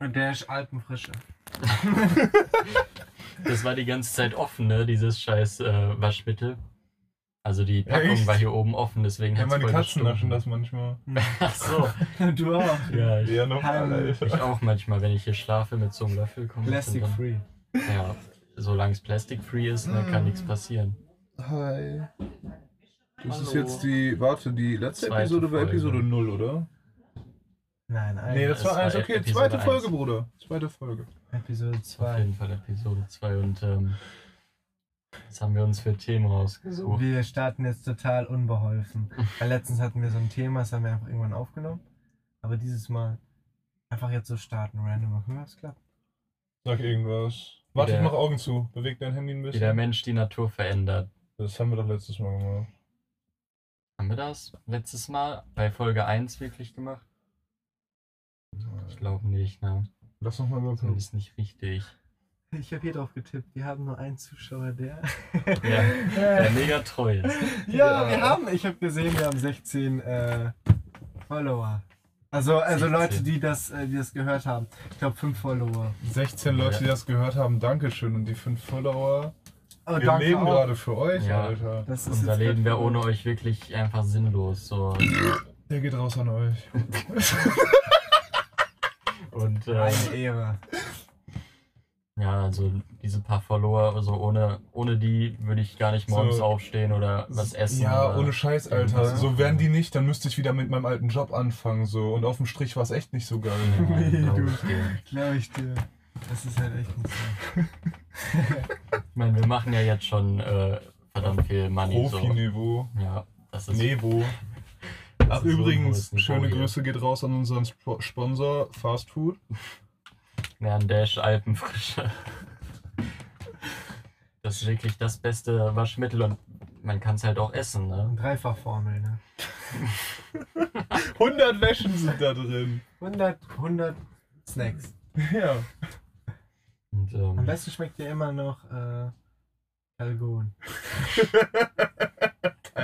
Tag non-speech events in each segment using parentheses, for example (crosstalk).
Und der ist Alpenfrische. Das war die ganze Zeit offen, ne? Dieses scheiß äh, Waschmittel. Also die Packung Echt? war hier oben offen, deswegen Ja, hat's meine voll Katzen naschen gestunken. das manchmal. (laughs) Ach so. (laughs) du auch. Ja, ich, Ja, nochmal, Heimlich. ich auch manchmal, wenn ich hier schlafe mit so einem Löffel komme. Plastic free. Ja, solange es plastic-free ist, ne, kann nichts passieren. Hi. Das ist Hallo. jetzt die, warte, die letzte Zweite Episode war. Episode 0, oder? Nein, ein Nee, das Das war eins. Okay, Episode zweite eins. Folge, Bruder. Zweite Folge. Episode Auf 2. jeden Fall Episode 2 und ähm, was haben wir uns für Themen rausgesucht? Wir starten jetzt total unbeholfen. (laughs) Weil letztens hatten wir so ein Thema, das haben wir einfach irgendwann aufgenommen. Aber dieses Mal einfach jetzt so starten, random. Mal gucken, was klappt. Sag irgendwas. Warte, ich mach Augen zu. Beweg dein Handy ein Wie bisschen. der Mensch die Natur verändert. Das haben wir doch letztes Mal gemacht. Haben wir das letztes Mal bei Folge 1 wirklich gemacht? Ich glaube nicht, ne? Lass noch mal Das überprüfen. ist nicht richtig. Ich habe hier drauf getippt. Wir haben nur einen Zuschauer, der. (laughs) Ja, der mega treu ist. ja, (laughs) Ja. wir haben. Ich habe gesehen, wir haben 16 äh, Follower. Also, also 16. Leute, die das, äh, die das gehört haben. Ich glaube, 5 Follower. 16 Leute, die das gehört haben, Dankeschön. Und die 5 Follower. Oh, wir leben auch. gerade für euch, Ja. Alter. Das ist Unser Leben wäre ohne euch wirklich einfach sinnlos. So. Der geht raus an euch. (laughs) Und äh, Eine Ehre. ja, also diese paar Follower, also ohne, ohne die würde ich gar nicht morgens So. aufstehen oder was essen. Ja, ohne Scheiß, Alter. irgendwas So wären die nicht, dann müsste ich wieder mit meinem alten Job anfangen. so Und auf dem Strich war es echt nicht so geil. Ja, Nee, glaub du. Glaube ich dir. Das ist halt echt nicht so. (laughs) Ich meine, wir machen ja jetzt schon äh, verdammt viel Money. So. Profi-Niveau. Ja, das ist Niveau. Das Ach, so übrigens, Niveau schöne hier. Grüße geht raus an unseren Sp Sponsor Fast Food. Ja, ein Dash Alpenfrische. Das ist wirklich das beste Waschmittel und man kann es halt auch essen, ne? Dreifachformel, ne? (laughs) 100 Wäschen sind da drin. 100, 100 Snacks. (laughs) Ja. Und, Am ähm, besten schmeckt dir immer noch äh, Kalgon. (laughs)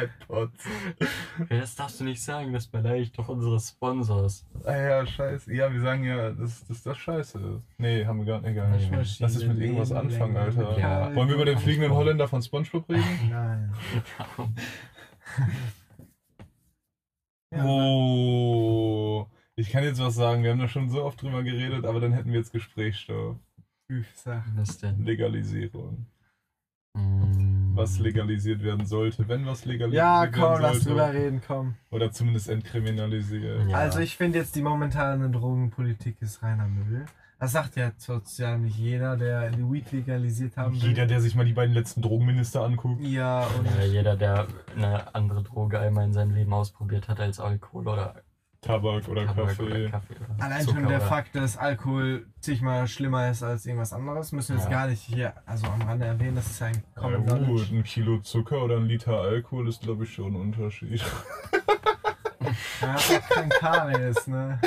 iPods. ja, das darfst du nicht sagen, das beleidigt doch unsere Sponsors. Ah ja, scheiße. Ja, wir sagen ja, dass dass das scheiße ist. Nee, haben wir gar nicht. Gar nicht. Lass es mit irgendwas anfangen, Alter. Ja. Wollen wir über den fliegenden Holländer von Spongebob reden? (laughs) Nein. (laughs) Ja, Oh. Ich kann jetzt was sagen. Wir haben da schon so oft drüber geredet, aber dann hätten wir jetzt Gesprächsstoff. Was denn? Legalisierung. Mm. Was legalisiert werden sollte, wenn was legalisiert Ja, werden komm, lass sollte. drüber reden, komm. Oder zumindest entkriminalisiert. Ja. Also ich finde jetzt die momentane Drogenpolitik ist reiner Müll. Das sagt ja sozial nicht jeder, der die Weed legalisiert haben will. Jeder, der sich mal die beiden letzten Drogenminister anguckt. Ja, und Ja, jeder, der eine andere Droge einmal in seinem Leben ausprobiert hat als Alkohol oder Tabak oder Tabak Kaffee. oder Kaffee. Oder allein Zucker schon der oder- Fakt, dass Alkohol zigmal schlimmer ist als irgendwas anderes, müssen wir jetzt Ja. gar nicht hier also am Rande erwähnen. Das ist ja ein Ja, Common gut, Knowledge. ein Kilo Zucker oder ein Liter Alkohol ist, glaube ich, schon ein Unterschied. (laughs) Ja, hat auch kein Karies, ne?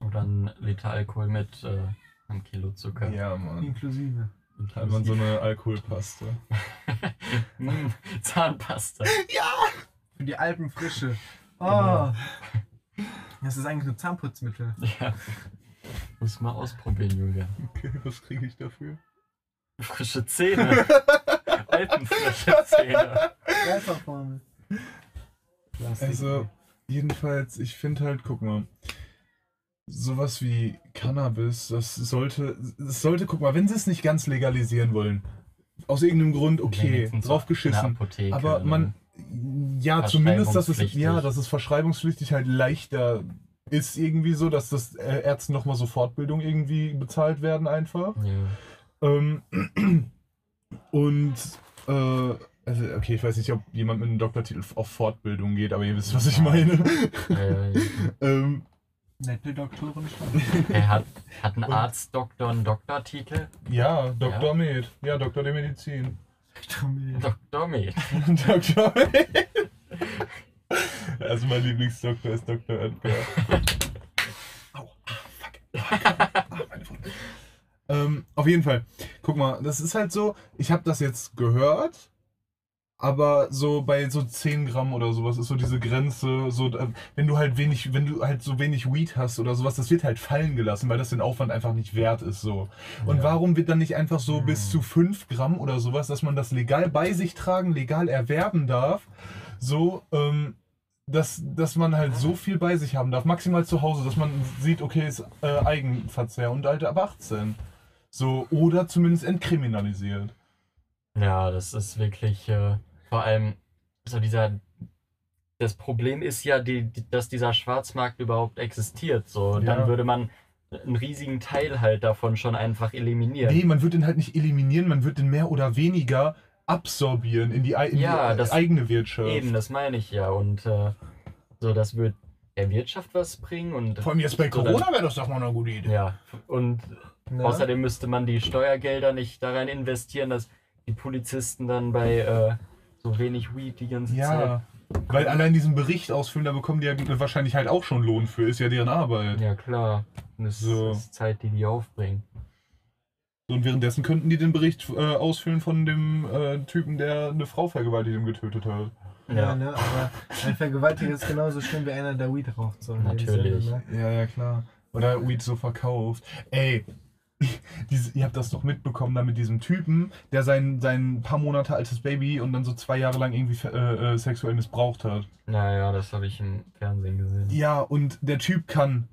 Oder ein Liter Alkohol mit äh, einem Kilo Zucker. Ja, Mann. Inklusive. Und Hat man so eine Alkoholpaste. (laughs) Mm, Zahnpasta. Für die Alpenfrische. Oh. Genau. Das ist eigentlich nur Zahnputzmittel. Ja. Muss mal ausprobieren, Julia. Okay, was kriege ich dafür? Frische Zähne. (laughs) Alpenfrische Zähne. Plastik. Also, jedenfalls, ich finde halt, guck mal, sowas wie Cannabis, das sollte, das sollte, guck mal, wenn sie es nicht ganz legalisieren wollen, aus irgendeinem Grund, okay, drauf geschissen. Aber man, ja, zumindest, dass es, Verschreibungspflichtig. ja, dass es verschreibungspflichtig halt leichter ist irgendwie so, dass das Ärzten nochmal so Fortbildung irgendwie bezahlt werden einfach. Ja. Ähm, (clears throat) und, äh, also, okay, ich weiß nicht, ob jemand mit einem Doktortitel auf Fortbildung geht, aber ihr wisst, was ich meine. Äh, (laughs) ähm, Nette Doktoren schon. er hat, hat ein Und- Arztdoktor einen Doktortitel. ja, Dr. Ja. Med. Ja, Doktor der Medizin. Doktor Med. Dr. Med. (laughs) Also mein Lieblingsdoktor ist Dr. Edgar. (laughs) Au, ah, fuck. Ah, meine ähm, auf jeden Fall. Guck mal, das ist halt so, ich habe das jetzt gehört Aber so bei so 10 Gramm oder sowas ist so diese Grenze, so äh, wenn du halt wenig, wenn du halt so wenig Weed hast oder sowas, das wird halt fallen gelassen, weil das den Aufwand einfach nicht wert ist so. Und Ja. warum wird dann nicht einfach so Hm. bis zu 5 Gramm oder sowas, dass man das legal bei sich tragen, legal erwerben darf, so, ähm, dass, dass man halt so viel bei sich haben darf, maximal zu Hause, dass man sieht, okay, ist äh, Eigenverzehr und halt ab 18. So, oder zumindest entkriminalisiert. Ja, das ist wirklich äh, vor allem so dieser. Das Problem ist ja, die, die, dass dieser Schwarzmarkt überhaupt existiert. So, Ja. dann würde man einen riesigen Teil halt davon schon einfach eliminieren. Nee, man wird den halt nicht eliminieren, man wird den mehr oder weniger absorbieren in die, in Ja, die das- eigene Wirtschaft. Eben, das meine ich ja. Und äh, so, das wird der Wirtschaft was bringen und. Vor allem jetzt bei so Corona wäre das doch mal eine gute Idee. Ja, und Ne? außerdem müsste man die Steuergelder nicht da rein investieren, dass die Polizisten dann bei äh, so wenig Weed die ganze Zeit. Ja, weil allein diesen Bericht ausfüllen, da bekommen die ja wahrscheinlich halt auch schon Lohn für, ist ja deren Arbeit. Ja, klar. Und es So. ist Zeit, die die aufbringen. Und währenddessen könnten die den Bericht äh, ausfüllen von dem äh, Typen, der eine Frau vergewaltigt und getötet hat. Ja, ne? Aber ein Vergewaltiger ist genauso schlimm wie einer, der Weed raucht. So Natürlich. Sinne, ne? Ja, ja, klar. Oder Weed so verkauft. Ey, (laughs) diese, ihr habt das doch mitbekommen da mit diesem Typen, der sein, sein paar Monate altes Baby und dann so zwei Jahre lang irgendwie äh, äh, sexuell missbraucht hat. Naja, das habe ich im Fernsehen gesehen. Ja, und der Typ kann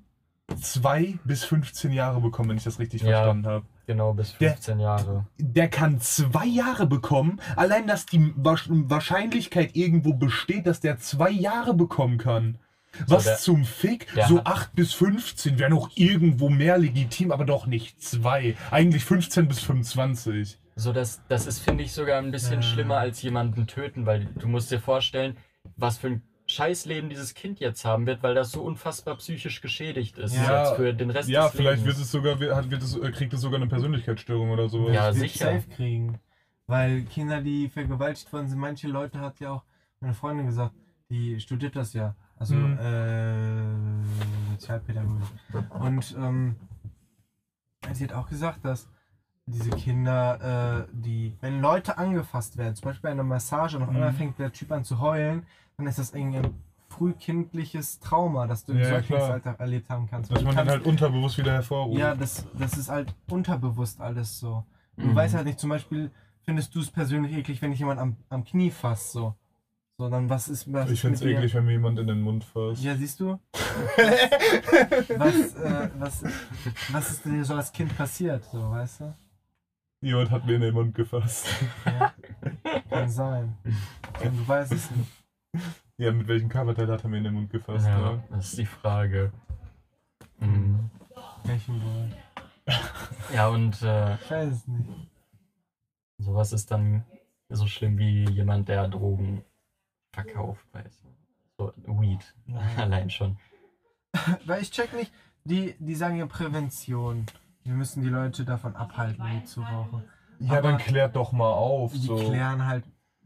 zwei bis 15 Jahre bekommen, wenn ich das richtig Ja. verstanden habe. Genau, bis Der- 15 Jahre. Der kann zwei Jahre bekommen, allein dass die Wahrscheinlichkeit irgendwo besteht, dass der zwei Jahre bekommen kann. Was der- zum Fick? der So hat- 8 bis 15 wäre noch irgendwo mehr legitim, aber doch nicht zwei. Eigentlich 15 bis 25. So, das, das ist, finde ich, sogar ein bisschen Ja. schlimmer als jemanden töten, weil du musst dir vorstellen, was für ein Scheißleben dieses Kind jetzt haben wird, weil das so unfassbar psychisch geschädigt ist Ja. jetzt für den Rest Ja, des vielleicht Lebens. wird es sogar, wird, wird es, äh, kriegt es sogar eine Persönlichkeitsstörung oder so. Ja, sicher. safe kriegen. Weil Kinder, die vergewaltigt worden sind, manche Leute hat ja auch meine Freundin gesagt, die studiert das ja. Also Mhm. äh, Sozialpädagogik. Und ähm, sie hat auch gesagt, dass diese Kinder, äh, die, wenn Leute angefasst werden, zum Beispiel bei einer Massage einmal Mhm. fängt der Typ an zu heulen, dann ist das irgendwie ein frühkindliches Trauma, das du im Ja. Säuglingsalter erlebt haben kannst. Dass man dann kannst- halt unterbewusst wieder hervorruft. ja, das, das ist halt unterbewusst alles so. Du Mhm. weißt halt nicht, zum Beispiel findest du es persönlich eklig, wenn ich jemand am, am Knie fasse, so. So, dann was ist was ich finde es eklig, wenn mir jemand in den Mund fasst. Ja, siehst du? (laughs) was, äh, was, was ist dir so als Kind passiert, so, weißt du? Jemand hat mir in den Mund gefasst. Ja, kann sein. Und du weißt es nicht. Ja, mit welchem Körperteil hat er mir in den Mund gefasst? Ja, Ne? das ist die Frage. Mhm. Welchen wohl? Ja, und äh, Ich weiß es nicht. sowas ist dann so schlimm wie jemand, der Drogen verkauft, weißt du. So Weed, (laughs) allein schon. Weil ich check nicht, die, die sagen ja Prävention. Wir müssen die Leute davon abhalten, Weed zu rauchen. Ja, Aber dann klärt doch mal auf. Die So. klären halt.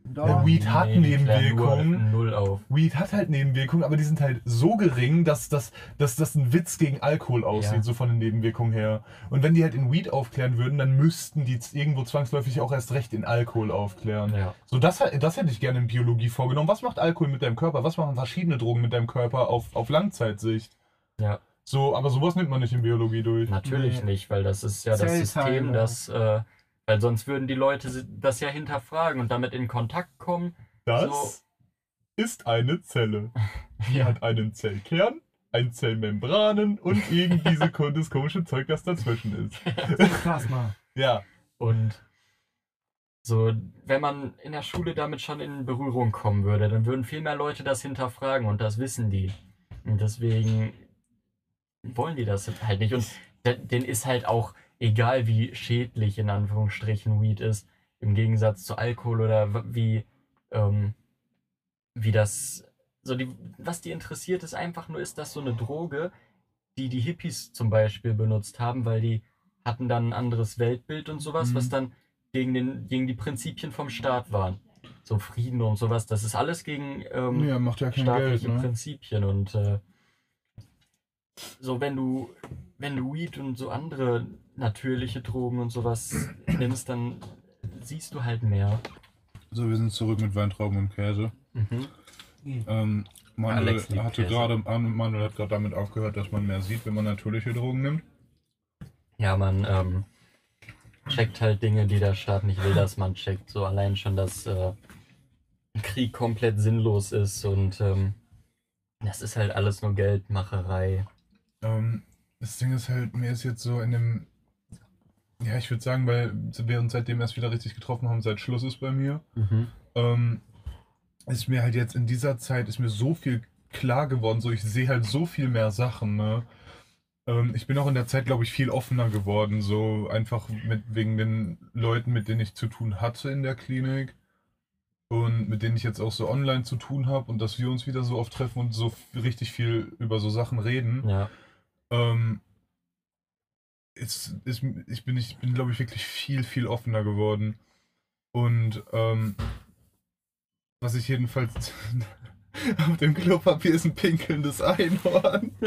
Doch, Ja, Weed hat klären Nebenwirkungen. Null auf. Weed hat halt Nebenwirkungen, aber die sind halt so gering, dass das, dass das ein Witz gegen Alkohol aussieht, Ja. so von den Nebenwirkungen her. Und wenn die halt in Weed aufklären würden, dann müssten die irgendwo zwangsläufig auch erst recht in Alkohol aufklären. Ja. So, das, das hätte ich gerne in Biologie vorgenommen. Was macht Alkohol mit deinem Körper? Was machen verschiedene Drogen mit deinem Körper auf, auf Langzeitsicht? Ja. So, aber sowas nimmt man nicht in Biologie durch. Natürlich Nee. nicht, weil das ist ja das. System, das, äh, weil sonst würden die Leute das ja hinterfragen und damit in Kontakt kommen. Das So. ist eine Zelle. (laughs) Die hat einen Zellkern, ein Zellmembranen und irgend diese das komische Zeug, das dazwischen ist. (laughs) Plasma. Ja. Und so, wenn man in der Schule damit schon in Berührung kommen würde, dann würden viel mehr Leute das hinterfragen und das wissen die. Und deswegen wollen die das halt nicht. Und de- denen ist halt auch egal, wie schädlich in Anführungsstrichen Weed ist, im Gegensatz zu Alkohol oder wie, ähm, wie das, so die, was die interessiert ist einfach nur, ist das so eine Droge, die die Hippies zum Beispiel benutzt haben, weil die hatten dann ein anderes Weltbild und sowas, Mhm. was dann gegen, den, gegen die Prinzipien vom Staat waren. So Frieden und sowas, das ist alles gegen ähm, Ja, macht ja kein Geld, staatliche ne? Prinzipien und äh, so wenn du wenn du Weed und so andere natürliche Drogen und sowas nimmst, dann siehst du halt mehr So, wir sind zurück mit Weintrauben und Käse. Mhm. Ähm, Manuel Alex hatte Käse. gerade, Manuel hat gerade damit aufgehört, dass man mehr sieht, wenn man natürliche Drogen nimmt. Ja, man ähm, checkt halt Dinge, die der Staat nicht will, dass man checkt. So allein schon, dass äh, ein Krieg komplett sinnlos ist und ähm, das ist halt alles nur Geldmacherei. Ähm, das Ding ist halt, mir ist jetzt so in dem, ja, ich würde sagen, weil wir uns seitdem erst wieder richtig getroffen haben, seit Schluss ist bei mir, Mhm. ähm, ist mir halt jetzt in dieser Zeit, ist mir so viel klar geworden, so ich sehe halt so viel mehr Sachen, ne? Ähm, ich bin auch in der Zeit, glaube ich, viel offener geworden, so einfach mit, wegen den Leuten, mit denen ich zu tun hatte in der Klinik und mit denen ich jetzt auch so online zu tun habe und dass wir uns wieder so oft treffen und so richtig viel über so Sachen reden. Ja. Ähm, ist, ist, ich bin, ich bin glaube ich, wirklich viel, viel offener geworden. Und ähm, was ich jedenfalls (laughs) auf dem Klopapier ist ein pinkelndes Einhorn. (laughs)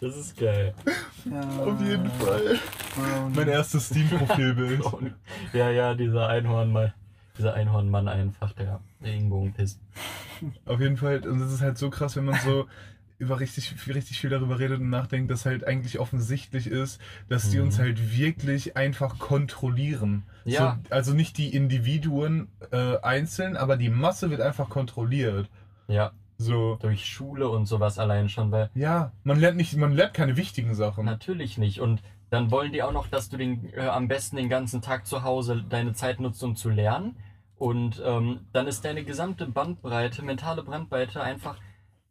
Das ist geil. Ja, Auf jeden Fall. Brown. Mein erstes Steam-Profilbild. (laughs) Ja, ja, dieser Einhorn mal. Dieser Einhornmann einfach, der Regenbogen pisst. Auf jeden Fall. Und es ist halt so krass, wenn man so (laughs) über richtig, richtig viel darüber redet und nachdenkt, dass halt eigentlich offensichtlich ist, dass die Mhm. uns halt wirklich einfach kontrollieren. Ja. So, also nicht die Individuen äh, einzeln, aber die Masse wird einfach kontrolliert. Ja, So. durch Schule und sowas allein schon, weil Ja, man lernt nicht, man lernt keine wichtigen Sachen. Natürlich nicht. Und dann wollen die auch noch, dass du den, äh, am besten den ganzen Tag zu Hause deine Zeit nutzt, um zu lernen. Und ähm, dann ist deine gesamte Bandbreite, mentale Bandbreite einfach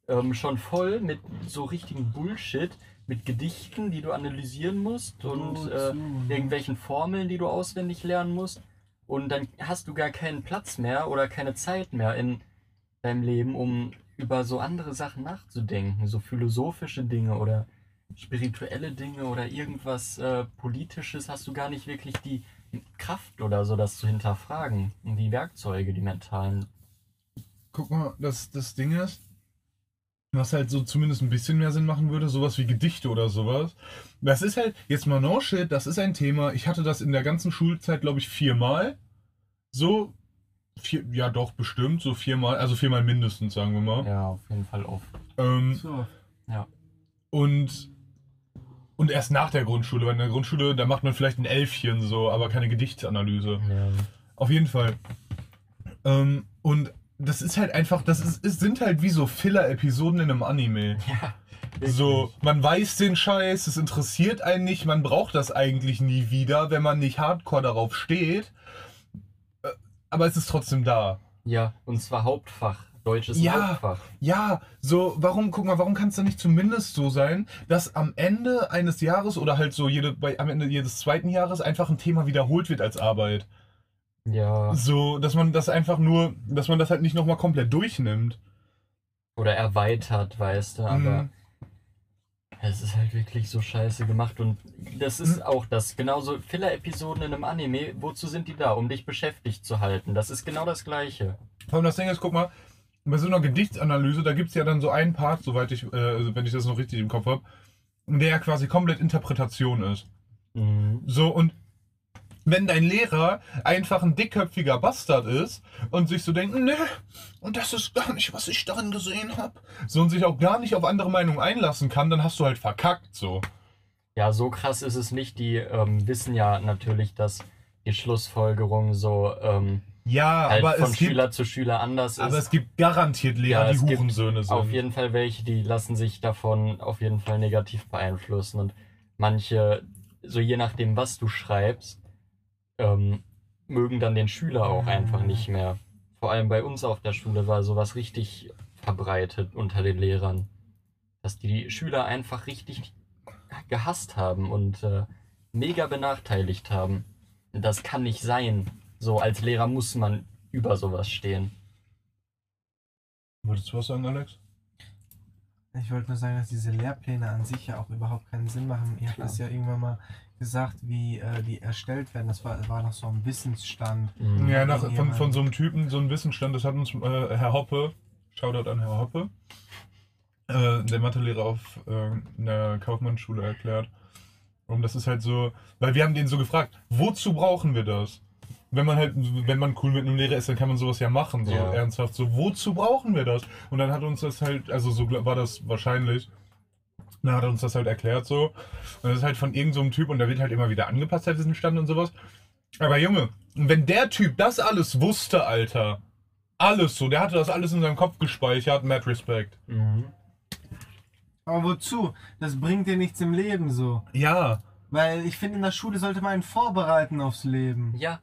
ähm, schon voll mit so richtigen Bullshit, mit Gedichten, die du analysieren musst und äh, irgendwelchen Formeln, die du auswendig lernen musst. Und dann hast du gar keinen Platz mehr oder keine Zeit mehr in deinem Leben, um über so andere Sachen nachzudenken, so philosophische Dinge oder spirituelle Dinge oder irgendwas äh, Politisches, hast du gar nicht wirklich die Kraft oder so, das zu hinterfragen. Und die Werkzeuge, die mentalen. Guck mal, das, das Ding ist, was halt so zumindest ein bisschen mehr Sinn machen würde, sowas wie Gedichte oder sowas. Das ist halt, jetzt mal no shit, das ist ein Thema. Ich hatte das in der ganzen Schulzeit, glaube ich, viermal. So, vier, ja doch, bestimmt, so viermal, also viermal mindestens, sagen wir mal. Ja, auf jeden Fall oft. Ähm, So. und, und erst nach der Grundschule, weil in der Grundschule, da macht man vielleicht ein Elfchen so, aber keine Gedichtsanalyse. Ja. Auf jeden Fall. Ähm, und das ist halt einfach, das ist, es sind halt wie so Filler-Episoden in einem Anime. (laughs) ja So, man weiß den Scheiß, es interessiert einen nicht, man braucht das eigentlich nie wieder, wenn man nicht hardcore darauf steht. Äh, Aber es ist trotzdem da. Ja, und zwar Hauptfach. Deutsches Ja. Hauptfach. Ja, so, warum, guck mal, warum kann es dann nicht zumindest so sein, dass am Ende eines Jahres oder halt so jede, bei, am Ende jedes zweiten Jahres einfach ein Thema wiederholt wird als Arbeit? Ja. So, dass man das einfach nur, dass man das halt nicht nochmal komplett durchnimmt. Oder erweitert, weißt du, aber. Mhm. Es ist halt wirklich so scheiße gemacht und das ist Mhm. auch das. Genauso Filler-Episoden in einem Anime, wozu sind die da? Um dich beschäftigt zu halten. Das ist genau das Gleiche. Vor allem das Ding ist, guck mal, bei so einer Gedichtsanalyse, da gibt es ja dann so einen Part, soweit ich, äh, also wenn ich das noch richtig im Kopf habe, der ja quasi komplett Interpretation ist. Mhm. So, und wenn dein Lehrer einfach ein dickköpfiger Bastard ist und sich so denkt, ne, und das ist gar nicht, was ich darin gesehen habe, so und sich auch gar nicht auf andere Meinungen einlassen kann, dann hast du halt verkackt, so. Ja, so krass ist es nicht. Die ähm, wissen ja natürlich, dass die Schlussfolgerung so ähm, Ja, halt aber, von es gibt, Schüler zu Schüler anders aber ist. es gibt garantiert Lehrer, Ja, die Hurensöhne sind. Auf jeden Fall welche, die lassen sich davon auf jeden Fall negativ beeinflussen. Und manche, so je nachdem, was du schreibst, ähm, mögen dann den Schüler auch einfach nicht mehr. Vor allem bei uns auf der Schule war sowas richtig verbreitet unter den Lehrern. Dass die Schüler einfach richtig gehasst haben und äh, mega benachteiligt haben. Das kann nicht sein. So als Lehrer muss man über sowas stehen. Wolltest du was sagen, Alex? Ich wollte nur sagen, dass diese Lehrpläne an sich ja auch überhaupt keinen Sinn machen. Ihr habt Klar. es ja irgendwann mal gesagt, wie äh, die erstellt werden. Das war, war noch so ein Wissensstand. Mhm. Ja, nach, von, von so einem Typen, so ein Wissensstand, das hat uns äh, Herr Hoppe, Shoutout an Herr Hoppe, äh, der Mathelehrer auf äh, einer Kaufmannsschule erklärt. Und das ist halt so, weil wir haben den so gefragt, wozu brauchen wir das? Wenn man halt, wenn man cool mit einem Lehrer ist, dann kann man sowas ja machen, so Ja. ernsthaft. So, wozu brauchen wir das? Und dann hat uns das halt, also so war das wahrscheinlich. Dann hat er uns das halt erklärt so. Und das ist halt von irgendeinem so einem Typ und da wird halt immer wieder angepasst, der Wissensstand und sowas. Aber Junge, wenn der Typ das alles wusste, Alter, alles so, der hatte das alles in seinem Kopf gespeichert, mad respect. Mhm. Aber wozu? Das bringt dir nichts im Leben so. Ja, Weil ich finde, in der Schule sollte man einen vorbereiten aufs Leben. Ja,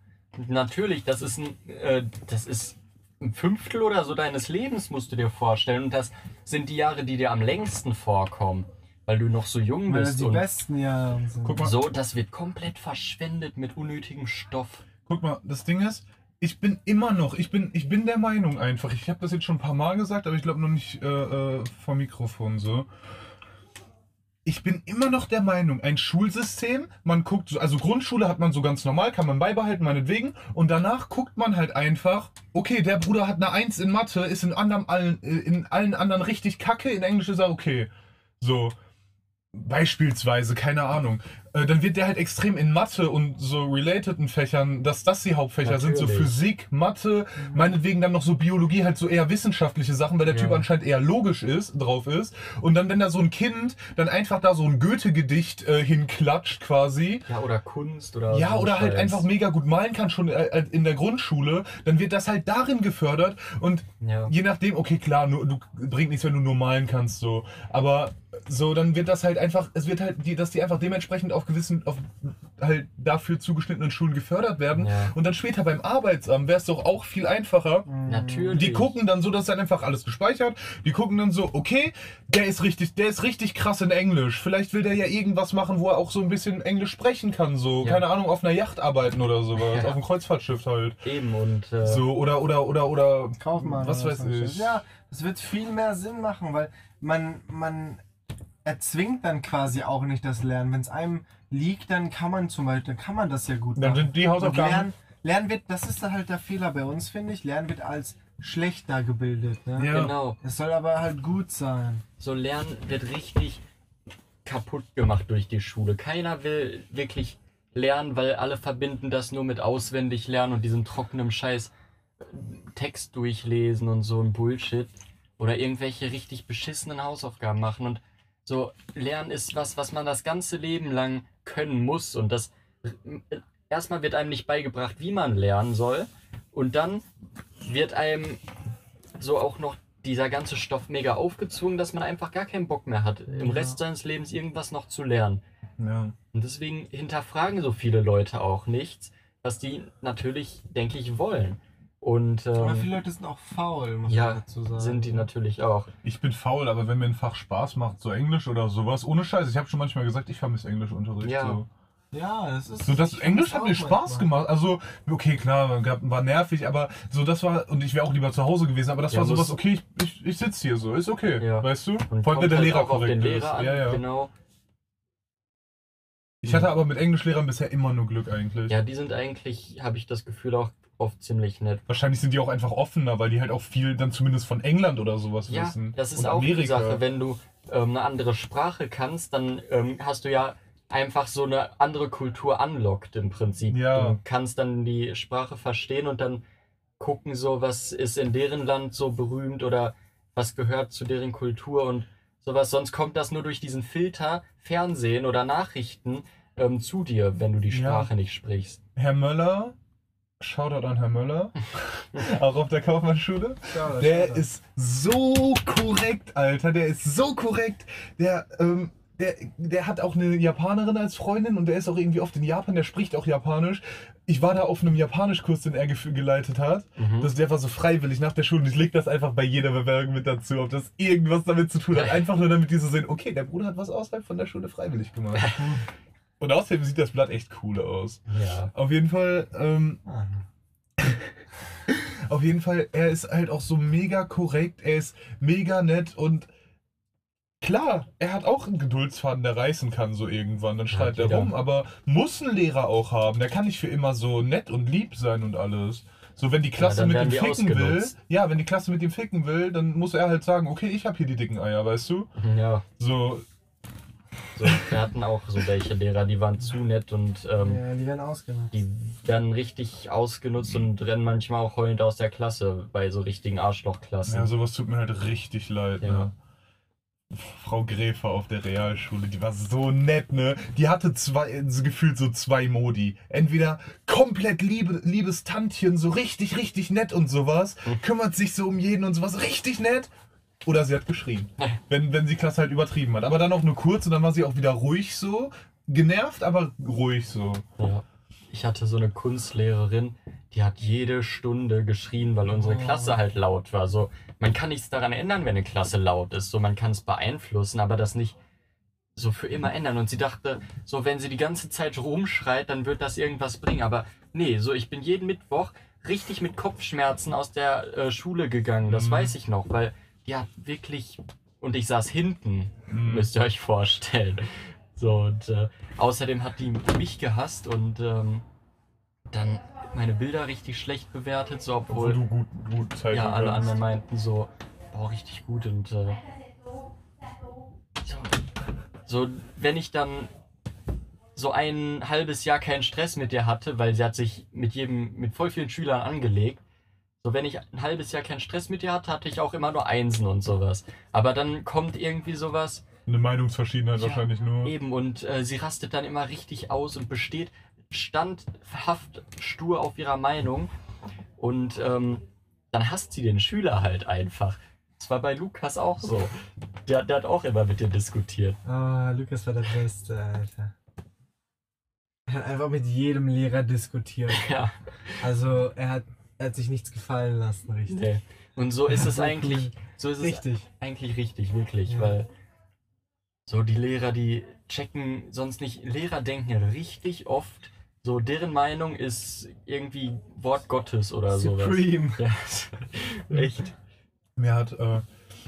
natürlich, das ist ein, äh, das ist ein Fünftel oder so deines Lebens, musst du dir vorstellen. Und das sind die Jahre, die dir am längsten vorkommen, weil du noch so jung Weil das bist. die Und besten Jahre sind. Guck mal. so, das wird komplett verschwendet mit unnötigem Stoff. guck mal, das Ding ist, ich bin immer noch, ich bin, ich bin der Meinung einfach, ich habe das jetzt schon ein paar Mal gesagt, aber ich glaube noch nicht äh, äh, vor Mikrofon so. Ich bin immer noch der Meinung, ein Schulsystem, man guckt, so- also Grundschule hat man so ganz normal, kann man beibehalten, meinetwegen, und danach guckt man halt einfach, okay, der Bruder hat eine Eins in Mathe, ist in, anderem, allen, äh, in allen anderen richtig kacke, in Englisch ist er okay. So, beispielsweise, keine Ahnung. Äh, dann wird der halt extrem in Mathe und so relateden Fächern, dass das die Hauptfächer sind, so Natürlich. Physik, Mathe, meinetwegen dann noch so Biologie, halt so eher wissenschaftliche Sachen, weil der Ja. Typ anscheinend eher logisch ist, drauf ist. Und dann, wenn da so ein Kind dann einfach da so ein Goethe-Gedicht äh, hinklatscht quasi, Ja, oder Kunst oder ja, so oder halt Scheiß. einfach mega gut malen kann schon äh, äh, in der Grundschule, dann wird das halt darin gefördert und Ja. je nachdem, okay, klar, nur, du bringt nichts, wenn du nur malen kannst, so, aber so, dann wird das halt einfach, es wird halt, die, dass die einfach dementsprechend auf gewissen, auf halt dafür zugeschnittenen Schulen gefördert werden Ja. und dann später beim Arbeitsamt wäre es doch auch viel einfacher. Natürlich. Die gucken dann so, dass dann einfach alles gespeichert. Die gucken dann so, okay, der ist richtig, der ist richtig krass in Englisch. Vielleicht will der ja irgendwas machen, wo er auch so ein bisschen Englisch sprechen kann, so, Ja. keine Ahnung, auf einer Yacht arbeiten oder sowas, (laughs) Ja. auf einem Kreuzfahrtschiff halt. Eben und äh, So, oder, oder, oder, oder, Kaufmann. was weiß ich. Ja, das wird viel mehr Sinn machen, weil man, man erzwingt dann quasi auch nicht das Lernen. Wenn es einem liegt, dann kann man zum Beispiel, dann kann man das ja gut Dann machen. sind die Hausaufgaben. Lernen, Lernen wird, das ist dann halt der Fehler bei uns, finde ich. Lernen wird als schlechter gebildet. Ne? Ja. genau. Es soll aber halt gut sein. So Lernen wird richtig kaputt gemacht durch die Schule. Keiner will wirklich lernen, weil alle verbinden das nur mit auswendig lernen und diesem trockenen Scheiß äh, Text durchlesen und so ein Bullshit. Oder irgendwelche richtig beschissenen Hausaufgaben machen. Und so Lernen ist was, was man das ganze Leben lang können muss. Und das erstmal wird einem nicht beigebracht, wie man lernen soll. Und dann wird einem so auch noch dieser ganze Stoff mega aufgezwungen, dass man einfach gar keinen Bock mehr hat, im Ja. Rest seines Lebens irgendwas noch zu lernen. Ja. Und deswegen hinterfragen so viele Leute auch nichts, was die natürlich, denke ich, wollen. Und Aber ähm, viele Leute sind auch faul, muss ja, man dazu sagen. sind die natürlich auch. Ich bin faul, aber wenn mir ein Fach Spaß macht, so Englisch oder sowas, ohne Scheiß, ich habe schon manchmal gesagt, ich vermisse Englischunterricht. Ja. So. Ja, das ist. So, das Englisch hat mir Spaß manchmal. gemacht. Also, okay, klar, gab- war nervig, aber so, das war, und ich wäre auch lieber zu Hause gewesen, aber das Ja, war sowas, okay, ich, ich, ich sitze hier so, ist okay, Ja. weißt du? Und Vor allem, kommt wenn der halt Lehrer auch auf den korrekt Lehrer ist. an, Ja, ja. genau. Ich hatte aber mit Englischlehrern bisher immer nur Glück eigentlich. Ja, die sind eigentlich, habe ich das Gefühl, auch oft ziemlich nett. Wahrscheinlich sind die auch einfach offener, weil die halt auch viel dann zumindest von England oder sowas Ja, wissen. das ist Und auch die Amerika. Sache. Wenn du ähm, eine andere Sprache kannst, dann ähm, hast du ja einfach so eine andere Kultur unlocked im Prinzip. Ja. Du kannst dann die Sprache verstehen und dann gucken, so was ist in deren Land so berühmt oder was gehört zu deren Kultur und sowas. Sonst kommt das nur durch diesen Filter Fernsehen oder Nachrichten ähm, zu dir, wenn du die Ja. Sprache nicht sprichst. Herr Möller, Shoutout an Herr Möller, (laughs) auch auf der Kaufmannschule. Ja, Der ist so korrekt, Alter. Der ist so korrekt. Der, ähm, der, der hat auch eine Japanerin als Freundin und der ist auch irgendwie oft in Japan. Der spricht auch Japanisch. Ich war da auf einem Japanischkurs, den er geleitet hat. Mhm. Das, der war so freiwillig nach der Schule. Und ich leg das einfach bei jeder Bewerbung mit dazu, ob das irgendwas damit zu tun hat. (laughs) Einfach nur damit die so sehen, okay, der Bruder hat was außerhalb von der Schule freiwillig gemacht. (laughs) Und außerdem sieht das Blatt echt cool aus. ja. Auf jeden Fall, ähm, Ah, (laughs) auf jeden Fall, er ist halt auch so mega korrekt, er ist mega nett und klar, er hat auch einen Geduldsfaden, der reißen kann so irgendwann, dann schreit Ja, er rum, aber muss ein Lehrer auch haben, der kann nicht für immer so nett und lieb sein und alles. So, wenn die Klasse dann mit ihm ficken will, ausgenutzt. ja, wenn die Klasse mit ihm ficken will, dann muss er halt sagen, okay, ich habe hier die dicken Eier, weißt du? Ja. So, So, wir hatten auch so welche Lehrer, die waren zu nett und ähm, Ja, die werden ausgenutzt. die werden richtig ausgenutzt und rennen manchmal auch heulend aus der Klasse bei so richtigen Arschlochklassen. Ja, sowas tut mir halt richtig leid, Ja. ne? Frau Gräfer auf der Realschule, die war so nett, ne? Die hatte zwei, so gefühlt so zwei Modi. Entweder komplett liebe, liebes Tantchen, so richtig, richtig nett und sowas, Mhm. kümmert sich so um jeden und sowas, richtig nett. Oder sie hat geschrien, wenn, wenn sie Klasse halt übertrieben hat. Aber dann auch nur kurz und dann war sie auch wieder ruhig so. Genervt, aber ruhig so. Ja. Ich hatte so eine Kunstlehrerin, die hat jede Stunde geschrien, weil unsere Oh. Klasse halt laut war. So, man kann nichts daran ändern, wenn eine Klasse laut ist. So, man kann es beeinflussen, aber das nicht so für immer ändern. Und sie dachte, so, wenn sie die ganze Zeit rumschreit, dann wird das irgendwas bringen. Aber nee, so, ich bin jeden Mittwoch richtig mit Kopfschmerzen aus der äh, Schule gegangen. Das Mhm. weiß ich noch, weil hat wirklich. Und ich saß hinten, Mhm. müsst ihr euch vorstellen. So, und äh, außerdem hat die mich gehasst und ähm, dann meine Bilder richtig schlecht bewertet, so Obwohl obwohl du gut, gut Zeit ja alle kannst. anderen meinten so, boah, richtig gut und äh, so, so, wenn ich dann so ein halbes Jahr keinen Stress mit der hatte, weil sie hat sich mit jedem, mit voll vielen Schülern angelegt. So, wenn ich ein halbes Jahr keinen Stress mit ihr hatte, hatte ich auch immer nur Einsen und sowas. Aber dann kommt irgendwie sowas, Eine Meinungsverschiedenheit Ja, wahrscheinlich nur. Eben, und äh, sie rastet dann immer richtig aus und besteht standhaft stur auf ihrer Meinung. Und ähm, dann hasst sie den Schüler halt einfach. Das war bei Lukas auch so. Der, der hat auch immer mit dir diskutiert. Ah, Lukas war der Beste, Alter. Er hat einfach mit jedem Lehrer diskutiert. (laughs) Ja, Also er hat, er hat sich nichts gefallen lassen, richtig. nee. Und so ist es So eigentlich, so ist es Richtig. eigentlich richtig, wirklich, Ja. weil so die Lehrer, die checken sonst nicht, Lehrer denken richtig oft, so deren Meinung ist irgendwie Wort Gottes oder sowas. Supreme. Ja, (laughs) echt. Mir hat äh,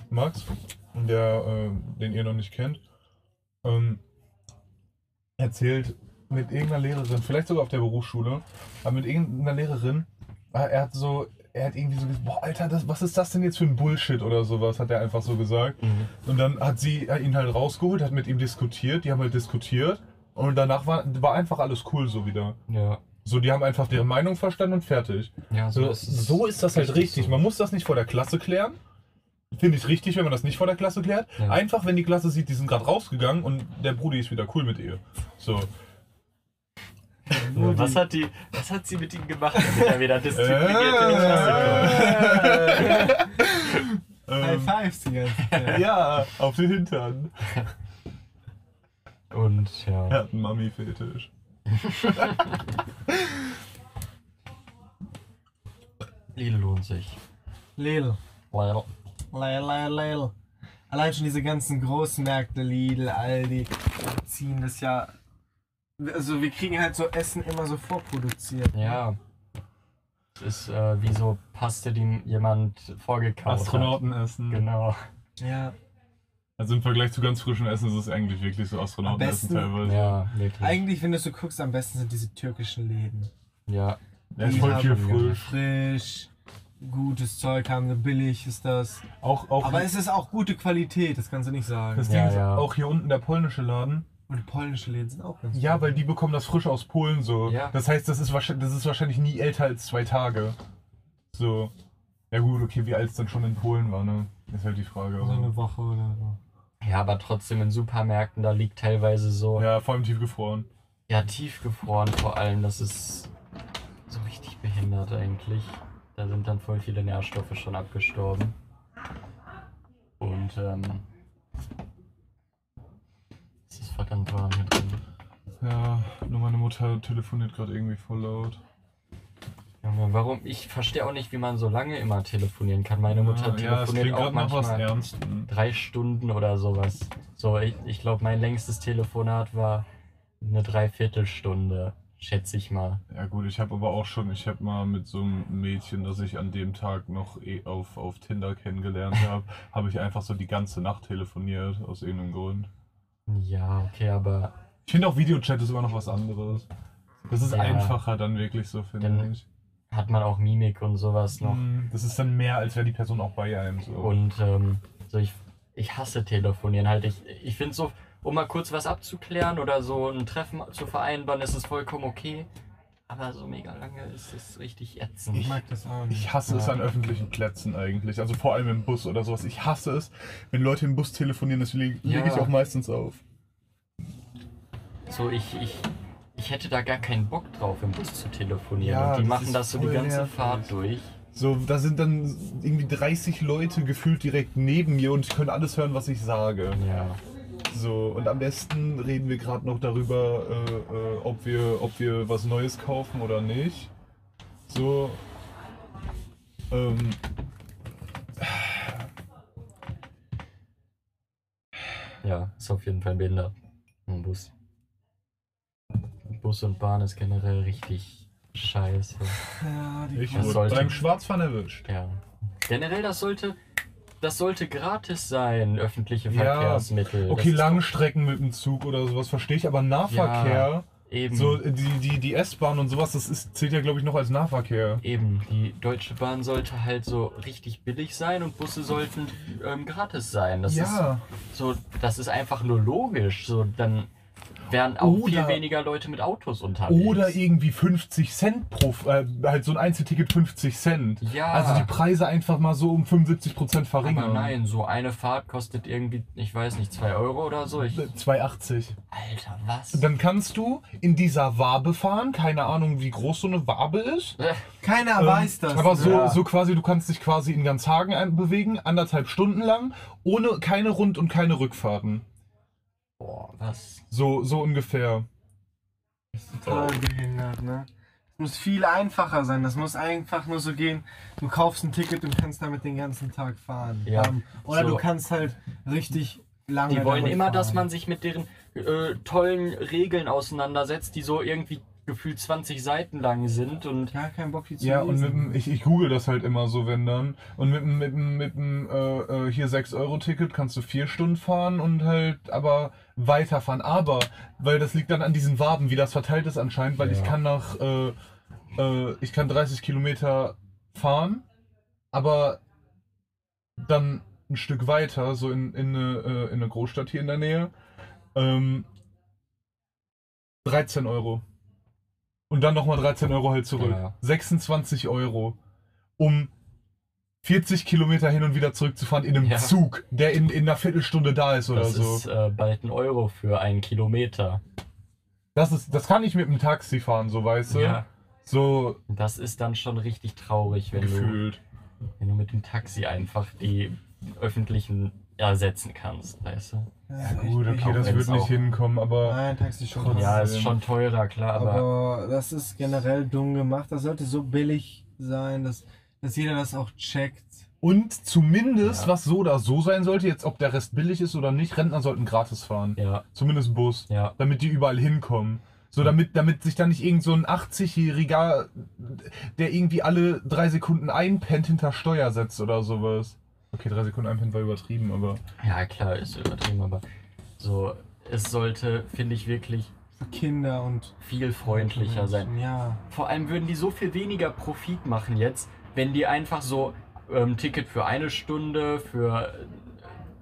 Max, der, äh, den ihr noch nicht kennt, ähm, erzählt mit irgendeiner Lehrerin, vielleicht sogar auf der Berufsschule, aber mit irgendeiner Lehrerin, er hat so, er hat irgendwie so gesagt, boah, Alter, das, was ist das denn jetzt für ein Bullshit oder sowas, hat er einfach so gesagt. Mhm. Und dann hat sie ihn halt rausgeholt, hat mit ihm diskutiert, die haben halt diskutiert und danach war, war einfach alles cool so wieder. Ja, So, die haben einfach deren Meinung verstanden und fertig. ja So, ist es so ist das halt richtig. so. Man muss das nicht vor der Klasse klären. Finde ich richtig, wenn man das nicht vor der Klasse klärt. Ja. Einfach, wenn die Klasse sieht, die sind gerade rausgegangen und der Brudi ist wieder cool mit ihr. So. (laughs) Was, hat die, was hat sie mit ihm gemacht, damit er wieder diszipliniert in die. Klasse High Ähm, Fives die ganze Zeit. ja, auf den Hintern. kommt? Und ja. Er hat einen Mami-Fetisch. Lidl lohnt sich. Lidl. Lidl, Lidl, Lidl. Allein schon diese ganzen großen Märkte, Lidl, Aldi, ziehen das ja. Also wir kriegen halt so Essen immer so vorproduziert. Ja. Es ist äh, wie so Paste, die jemand vorgekaut Astronautenessen. hat. Genau. Ja. Also im Vergleich zu ganz frischem Essen ist es eigentlich wirklich so Astronautenessen teilweise. Ja, wirklich. Eigentlich, wenn du so guckst, am besten sind diese türkischen Läden. Ja. Ja, ist voll viel haben frisch. Frisch, gutes Zeug haben, billig ist das. Auch, auch, Aber es ist auch gute Qualität, das kannst du nicht sagen. das Ding Ja, ist ja. auch hier unten der polnische Laden. Und polnische Läden sind auch ganz Ja, gut. weil die bekommen das frisch aus Polen so. Ja. Das heißt, das ist, wahrscheinlich, das ist wahrscheinlich nie älter als zwei Tage. So. Ja gut, okay, wie alt es dann schon in Polen war, ne? Ist halt die Frage. so aber- eine Woche oder so. Ja, aber trotzdem in Supermärkten, da liegt teilweise so, ja, Ja, vor allem tiefgefroren. tiefgefroren vor allem. Das ist so richtig behindert eigentlich. Da sind dann voll viele Nährstoffe schon abgestorben. Und ähm, verdammt warm hier drin. Ja, nur meine Mutter telefoniert gerade irgendwie voll laut. Junge, warum? Ich verstehe auch nicht, wie man so lange immer telefonieren kann. Meine Mutter ja, telefoniert klingt auch manchmal drei Stunden oder sowas. So, ich, ich glaube, mein längstes Telefonat war eine Dreiviertelstunde, schätze ich mal. Ja gut, ich habe aber auch schon, ich habe mal mit so einem Mädchen, das ich an dem Tag noch eh auf, auf Tinder kennengelernt habe, (laughs) habe ich einfach so die ganze Nacht telefoniert, aus irgendeinem Grund. Ja, okay, aber Ich finde auch Videochat ist immer noch was anderes. Das ist Ja. einfacher dann wirklich so, finde Dann ich. hat man auch Mimik und sowas noch. Mm, Das ist dann mehr, als wäre die Person auch bei einem. So. Und ähm, so ich, ich hasse telefonieren halt. Ich, ich finde so um mal kurz was abzuklären oder so ein Treffen zu vereinbaren, ist es vollkommen okay. Aber so mega lange ist es richtig ätzend. Ich mag das auch nicht. Ich hasse es an öffentlichen Plätzen eigentlich. Also vor allem im Bus oder sowas. Ich hasse es, wenn Leute im Bus telefonieren. Das lege Ja. leg ich auch meistens auf. So, ich, ich, ich hätte da gar keinen Bock drauf, im Bus zu telefonieren. Ja, und die das machen das so die ganze nervig. Fahrt durch. So, da sind dann irgendwie 30 Leute gefühlt direkt neben mir und ich können alles hören, was ich sage. Ja. So, und am besten reden wir gerade noch darüber, äh, äh, ob, wir, ob wir was Neues kaufen oder nicht. So. Ähm, Ja, ist auf jeden Fall behindert. Ein Bus. Bus und Bahn ist generell richtig scheiße. Ja, die ich wurde sollte- beim Schwarzfahren erwischt. Ja. Generell, das sollte, das sollte gratis sein, öffentliche Ja, Verkehrsmittel. Das Okay, Langstrecken mit dem Zug oder sowas verstehe ich, aber Nahverkehr, doch Eben, so die, die, die S-Bahn und sowas, das ist, zählt ja glaube ich noch als Nahverkehr. eben. Die Deutsche Bahn sollte halt so richtig billig sein und Busse sollten ähm, gratis sein. Das ja. ist so, das ist einfach nur logisch. So, dann wären auch viel Oder- weniger Leute mit Autos unterwegs. Oder irgendwie 50 Cent pro, äh, halt so ein Einzelticket 50 Cent. Ja. Also die Preise einfach mal so um 75 Prozent verringern. Aber nein, so eine Fahrt kostet irgendwie, ich weiß nicht, 2 Euro oder so. Ich, 2,80. Alter, was? Dann kannst du in dieser Wabe fahren, keine Ahnung, wie groß so eine Wabe ist. Äh, Keiner Ähm, weiß das. Aber so, Ja. so quasi, du kannst dich quasi in ganz Hagen bewegen, anderthalb Stunden lang, ohne keine Rund- und keine Rückfahrten. Boah, was? So, so ungefähr. total behindert, ne? Es muss viel einfacher sein. Das muss einfach nur so gehen. Du kaufst ein Ticket und kannst damit den ganzen Tag fahren. Ja, Ähm, oder so. du kannst halt richtig lange. Die wollen damit immer, fahren. dass man sich mit deren äh, tollen Regeln auseinandersetzt, die so irgendwie gefühlt 20 Seiten lang sind und Ja, kein Bock, die zu Ja, und mit lesen. dem, ich, ich google das halt immer so, wenn dann. Und mit dem, mit dem, mit dem äh, äh, hier 6-Euro-Ticket kannst du vier Stunden fahren und halt aber weiterfahren. Aber, weil das liegt dann an diesen Waben, wie das verteilt ist anscheinend, weil ich Ja. kann nach, äh, äh, ich kann 30 Kilometer fahren, aber dann ein Stück weiter, so in, in, eine, äh, in eine Großstadt hier in der Nähe, ähm, 13 Euro. Und dann nochmal 13 Euro halt zurück. Ja. 26 Euro, um 40 Kilometer hin und wieder zurückzufahren in einem Ja. Zug, der in, in einer Viertelstunde da ist oder das so. ist äh, bald ein Euro für einen Kilometer. das, ist, das kann ich mit dem Taxi fahren, so weißt du? Ja. So Das ist dann schon richtig traurig, wenn du, gefühlt. wenn du mit dem Taxi einfach die öffentlichen ersetzen kannst, weißt du? Ja, Gut, okay, auch das wird nicht auch- hinkommen, aber Nein, Taxi schon. Trotzdem. Ja, ist schon teurer, klar, aber, aber das ist generell dumm gemacht. Das sollte so billig sein, dass, dass jeder das auch checkt. und zumindest, Ja. was so oder so sein sollte, jetzt ob der Rest billig ist oder nicht, Rentner sollten gratis fahren. ja, Zumindest Bus. ja. damit die überall hinkommen. So, damit, damit sich da nicht irgend so ein 80-Jähriger, der irgendwie alle drei Sekunden einpennt, hinter Steuer setzt oder sowas. Okay, drei Sekunden einpennt war übertrieben, aber. Ja, klar, ist übertrieben, aber so, es sollte, finde ich, wirklich Für Kinder und. viel freundlicher sein. Ja. Vor allem würden die so viel weniger Profit machen jetzt, wenn die einfach so ähm, Ticket für eine Stunde, für äh,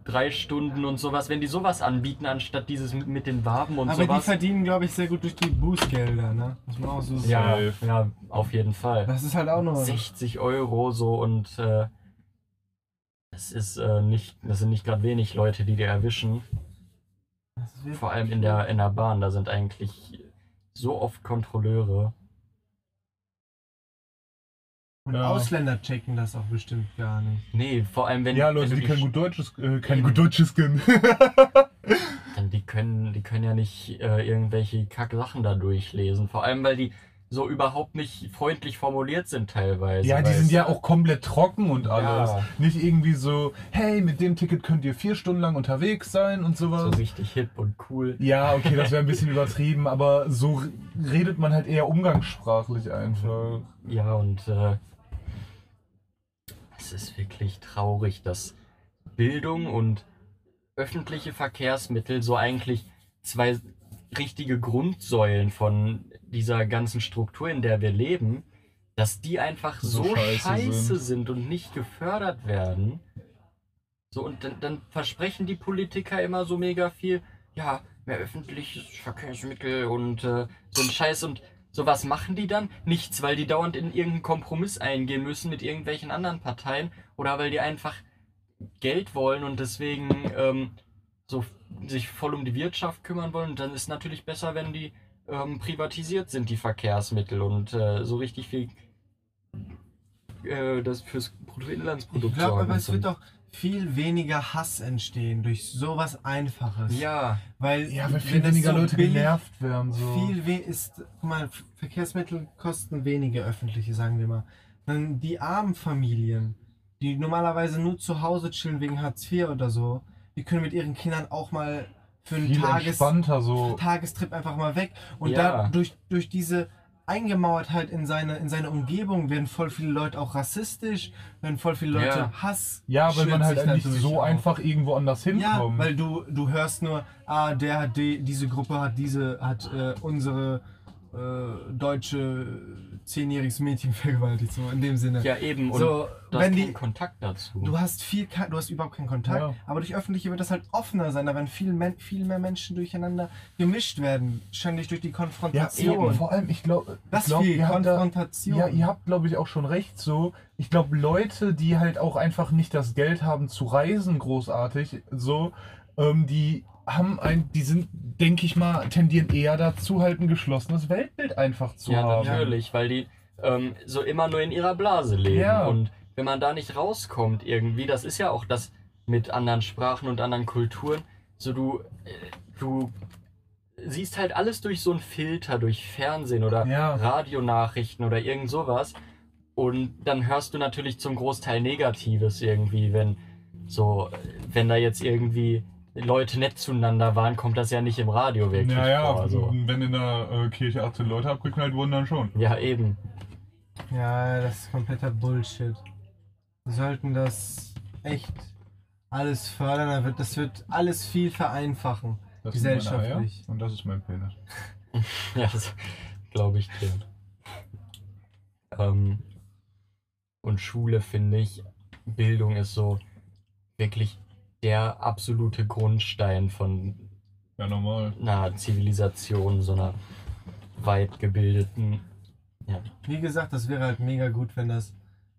drei Stunden und sowas, wenn die sowas anbieten, anstatt dieses mit, mit den Waben und Aber die sowas. verdienen, glaube ich, sehr gut durch die Bußgelder, ne? Muss man auch so sagen. Ja, ja, auf jeden Fall. Das ist halt auch noch. 60 Euro so und äh, das ist äh, nicht, das sind nicht gerade wenig Leute, die dir erwischen. Vor allem in der, in der Bahn, da sind eigentlich so oft Kontrolleure. Und Ja. Ausländer checken das auch bestimmt gar nicht. Nee, vor allem wenn Ja, wenn Leute, du die kein sch- gut Deutsches, äh, kein Eben. gut Deutsches kennen. dann die können, die können ja nicht äh, irgendwelche Kack-Sachen da durchlesen. Vor allem, weil die so überhaupt nicht freundlich formuliert sind teilweise. ja, die sind ja auch komplett trocken und alles. Ja. Nicht irgendwie so, hey, mit dem Ticket könnt ihr vier Stunden lang unterwegs sein und so sowas. richtig hip und cool. Ja, okay, das wäre ein bisschen (laughs) übertrieben, aber so redet man halt eher umgangssprachlich einfach. Ja, und äh, es ist wirklich traurig, dass Bildung und öffentliche Verkehrsmittel so eigentlich zwei richtige Grundsäulen von dieser ganzen Struktur, in der wir leben, dass die einfach So so, scheiße scheiße, sind. sind. und nicht gefördert werden. So, und dann, dann versprechen die Politiker immer so mega viel. ja, mehr öffentliches Verkehrsmittel und äh, so ein Scheiß und sowas machen die dann? Nichts, weil die dauernd in irgendeinen Kompromiss eingehen müssen mit irgendwelchen anderen Parteien oder weil die einfach Geld wollen und deswegen ähm, so sich voll um die Wirtschaft kümmern wollen. Dann ist natürlich besser, wenn die ähm, privatisiert sind, die Verkehrsmittel und äh, so richtig viel äh, das fürs Bruttoinlandsprodukt Ich glaube aber, es wird auch viel weniger Hass entstehen durch sowas Einfaches. Ja, Weil, Ja, weil wenn viel weniger so Leute genervt werden. So. Viel we ist, guck mal, Verkehrsmittel kosten weniger öffentliche, sagen wir mal. Dann die armen Familien, die normalerweise nur zu Hause chillen wegen Hartz IV oder so, die können mit ihren Kindern auch mal für einen Tages so. Tagestrip einfach mal weg. Und Ja. da durch, durch diese Eingemauertheit in seine, in seine Umgebung werden voll viele Leute auch rassistisch, werden voll viele Leute Ja. Hass. Ja, weil man halt nicht dadurch so auf. einfach irgendwo anders Ja, hinkommt. weil du, du hörst nur, ah, der hat die, diese Gruppe hat diese, hat äh, unsere äh, deutsche zehnjähriges Mädchen (laughs) vergewaltigt, so in dem Sinne. ja eben. Und so, du hast wenn keinen die, Kontakt dazu. du hast viel, du hast überhaupt keinen Kontakt, Ja. aber durch öffentliche wird das halt offener sein, da werden viel, viel mehr Menschen durcheinander gemischt werden, ständig durch die ja, Konfrontation. eben. Vor allem, ich glaube, das glaub, viel habt da, Konfrontation. Ja, ihr habt, glaube ich, auch schon recht so. Ich glaube, Leute, die halt auch einfach nicht das Geld haben zu reisen, großartig, so, ähm, die haben ein, die sind, denke ich mal, tendieren eher dazu, halt ein geschlossenes Weltbild einfach zu ja, haben. natürlich, weil die ähm, so immer nur in ihrer Blase leben. Ja. Und wenn man da nicht rauskommt irgendwie, das ist ja auch das mit anderen Sprachen und anderen Kulturen, so du, äh, du siehst halt alles durch so einen Filter, durch Fernsehen oder Ja. Radionachrichten oder irgend sowas. Und dann hörst du natürlich zum Großteil Negatives irgendwie, wenn so, wenn da jetzt irgendwie Leute nett zueinander waren, kommt das ja nicht im Radio wirklich Naja, vor. Also. wenn in der äh, Kirche 18 Leute abgeknallt wurden, dann schon. Ja, eben. Ja, das ist kompletter Bullshit. Wir sollten das echt alles fördern, dann wird, das wird alles viel vereinfachen. Das Gesellschaftlich. Eier Und das ist mein Penis. (laughs) Ja, das glaube ich dir. Ähm, und Schule finde ich, Bildung ist so wirklich der absolute Grundstein von Ja, normal. einer Zivilisation, so einer weit gebildeten. Ja, Wie gesagt, das wäre halt mega gut, wenn das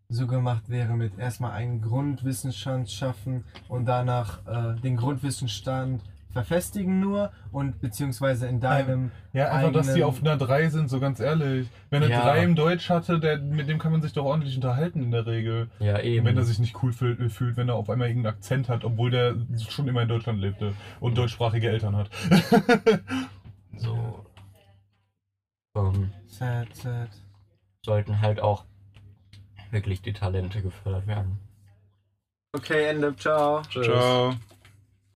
so gemacht wäre mit erstmal einen Grundwissensstand schaffen und danach äh, den Grundwissensstand verfestigen nur und beziehungsweise in deinem Ja, einfach, dass die eigenen- auf einer 3 sind, so ganz ehrlich. Wenn er Ja. 3 im Deutsch hatte, der, mit dem kann man sich doch ordentlich unterhalten in der Regel. ja eben. Wenn er sich nicht cool fühlt, fühlt, wenn er auf einmal irgendeinen Akzent hat, obwohl der schon immer in Deutschland lebte und deutschsprachige Eltern hat. (laughs) so. Ähm, Sad, sad. sollten halt auch wirklich die Talente gefördert werden. Okay, Ende. Ciao. Tschüss. Ciao.